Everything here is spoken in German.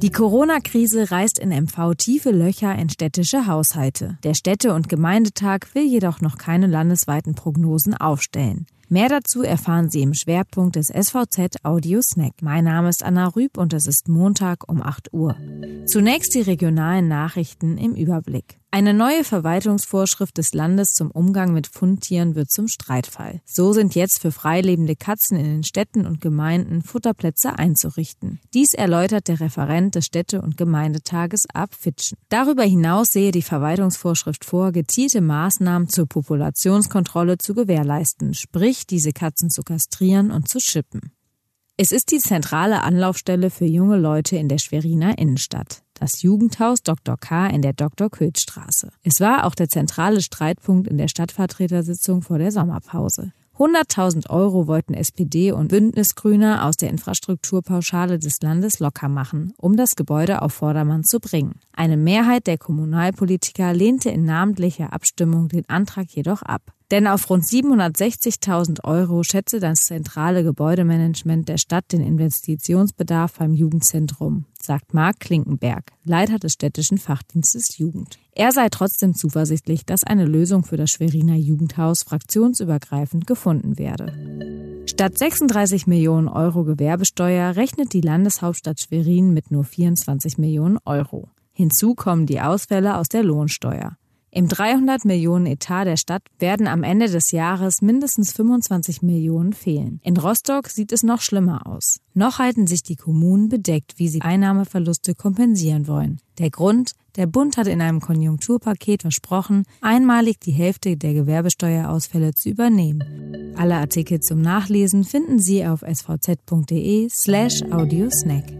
Die Corona-Krise reißt in MV tiefe Löcher in städtische Haushalte. Der Städte- und Gemeindetag will jedoch noch keine landesweiten Prognosen aufstellen. Mehr dazu erfahren Sie im Schwerpunkt des SVZ Audio Snack. Mein Name ist Anna Rüb und es ist Montag um 8 Uhr. Zunächst die regionalen Nachrichten im Überblick. Eine neue Verwaltungsvorschrift des Landes zum Umgang mit Fundtieren wird zum Streitfall. So sind jetzt für freilebende Katzen in den Städten und Gemeinden Futterplätze einzurichten. Dies erläutert der Referent des Städte- und Gemeindetages Ab Fitschen. Darüber hinaus sehe die Verwaltungsvorschrift vor, gezielte Maßnahmen zur Populationskontrolle zu gewährleisten, sprich diese Katzen zu kastrieren und zu schippen. Es ist die zentrale Anlaufstelle für junge Leute in der Schweriner Innenstadt das Jugendhaus Dr. K. in der Dr. Köth Straße. Es war auch der zentrale Streitpunkt in der Stadtvertretersitzung vor der Sommerpause. 100.000 Euro wollten SPD und Bündnisgrüne aus der Infrastrukturpauschale des Landes locker machen, um das Gebäude auf Vordermann zu bringen. Eine Mehrheit der Kommunalpolitiker lehnte in namentlicher Abstimmung den Antrag jedoch ab. Denn auf rund 760.000 Euro schätze das zentrale Gebäudemanagement der Stadt den Investitionsbedarf beim Jugendzentrum, sagt Marc Klinkenberg, Leiter des städtischen Fachdienstes Jugend. Er sei trotzdem zuversichtlich, dass eine Lösung für das Schweriner Jugendhaus fraktionsübergreifend gefunden werde. Statt 36 Millionen Euro Gewerbesteuer rechnet die Landeshauptstadt Schwerin mit nur 24 Millionen Euro. Hinzu kommen die Ausfälle aus der Lohnsteuer. Im 300 Millionen Etat der Stadt werden am Ende des Jahres mindestens 25 Millionen fehlen. In Rostock sieht es noch schlimmer aus. Noch halten sich die Kommunen bedeckt, wie sie Einnahmeverluste kompensieren wollen. Der Grund? Der Bund hat in einem Konjunkturpaket versprochen, einmalig die Hälfte der Gewerbesteuerausfälle zu übernehmen. Alle Artikel zum Nachlesen finden Sie auf svz.de slash audiosnack.